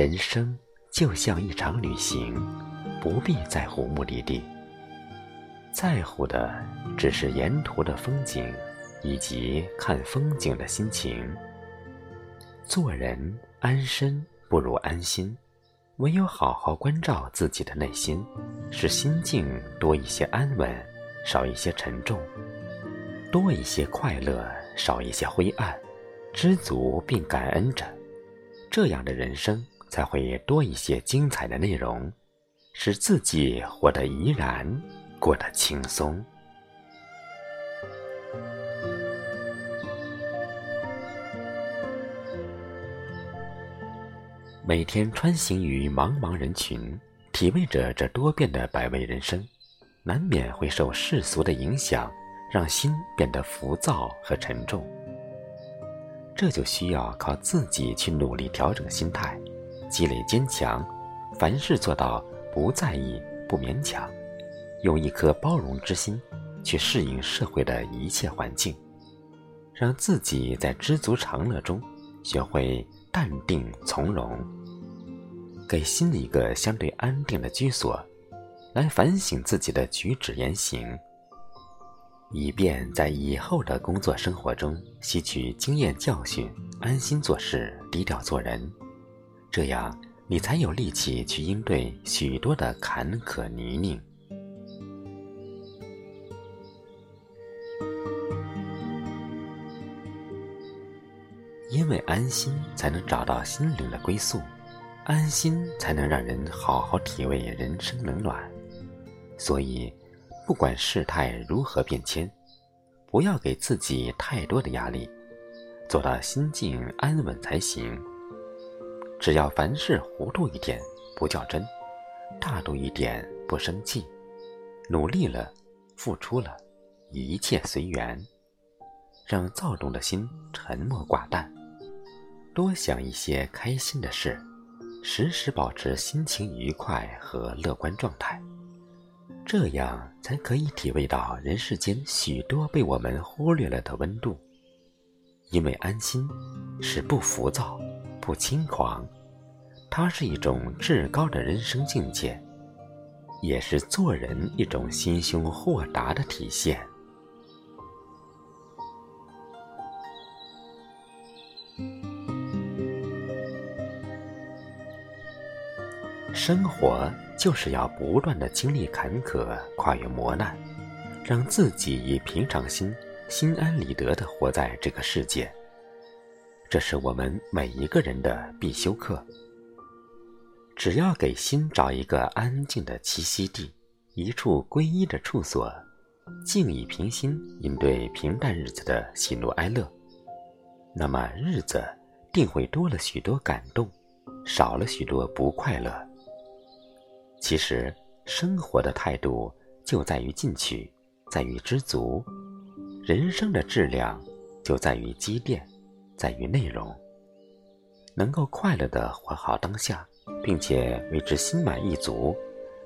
人生就像一场旅行，不必在乎目的地，在乎的只是沿途的风景，以及看风景的心情。做人安身不如安心，唯有好好关照自己的内心，使心境多一些安稳，少一些沉重，多一些快乐，少一些灰暗，知足并感恩着，这样的人生。才会多一些精彩的内容，使自己活得怡然，过得轻松。每天穿行于茫茫人群，体味着这多变的百味人生，难免会受世俗的影响，让心变得浮躁和沉重。这就需要靠自己去努力调整心态。积累坚强，凡事做到不在意、不勉强，用一颗包容之心去适应社会的一切环境，让自己在知足常乐中学会淡定从容，给心一个相对安定的居所，来反省自己的举止言行，以便在以后的工作生活中吸取经验教训，安心做事，低调做人。这样，你才有力气去应对许多的坎坷泥泞。因为安心，才能找到心灵的归宿；安心，才能让人好好体味人生冷暖。所以，不管事态如何变迁，不要给自己太多的压力，做到心境安稳才行。只要凡事糊涂一点不较真，大度一点不生气，努力了，付出了，一切随缘，让躁动的心沉默寡淡，多想一些开心的事，时时保持心情愉快和乐观状态，这样才可以体味到人世间许多被我们忽略了的温度。因为安心，是不浮躁。不轻狂，它是一种至高的人生境界，也是做人一种心胸豁达的体现。生活就是要不断的经历坎坷，跨越磨难，让自己以平常心、心安理得的活在这个世界。这是我们每一个人的必修课。只要给心找一个安静的栖息地，一处皈依的处所，静以平心应对平淡日子的喜怒哀乐，那么日子定会多了许多感动，少了许多不快乐。其实，生活的态度就在于进取，在于知足；人生的质量就在于积淀。在于内容，能够快乐的活好当下，并且为之心满意足，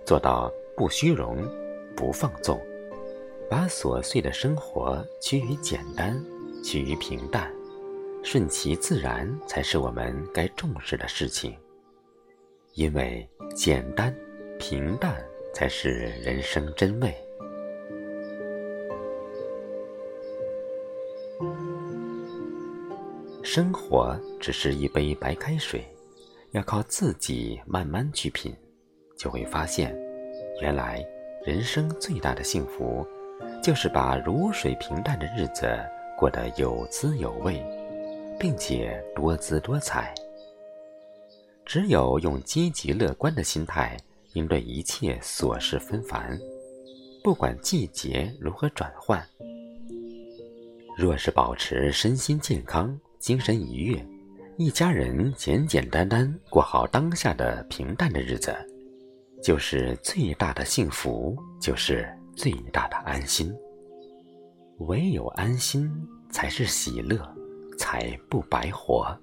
做到不虚荣、不放纵，把琐碎的生活趋于简单、趋于平淡，顺其自然才是我们该重视的事情。因为简单、平淡才是人生真味。生活只是一杯白开水，要靠自己慢慢去品，就会发现，原来人生最大的幸福，就是把如水平淡的日子过得有滋有味，并且多姿多彩。只有用积极乐观的心态应对一切琐事纷繁，不管季节如何转换，若是保持身心健康。精神愉悦，一家人简简单单过好当下的平淡的日子，就是最大的幸福，就是最大的安心。唯有安心，才是喜乐，才不白活。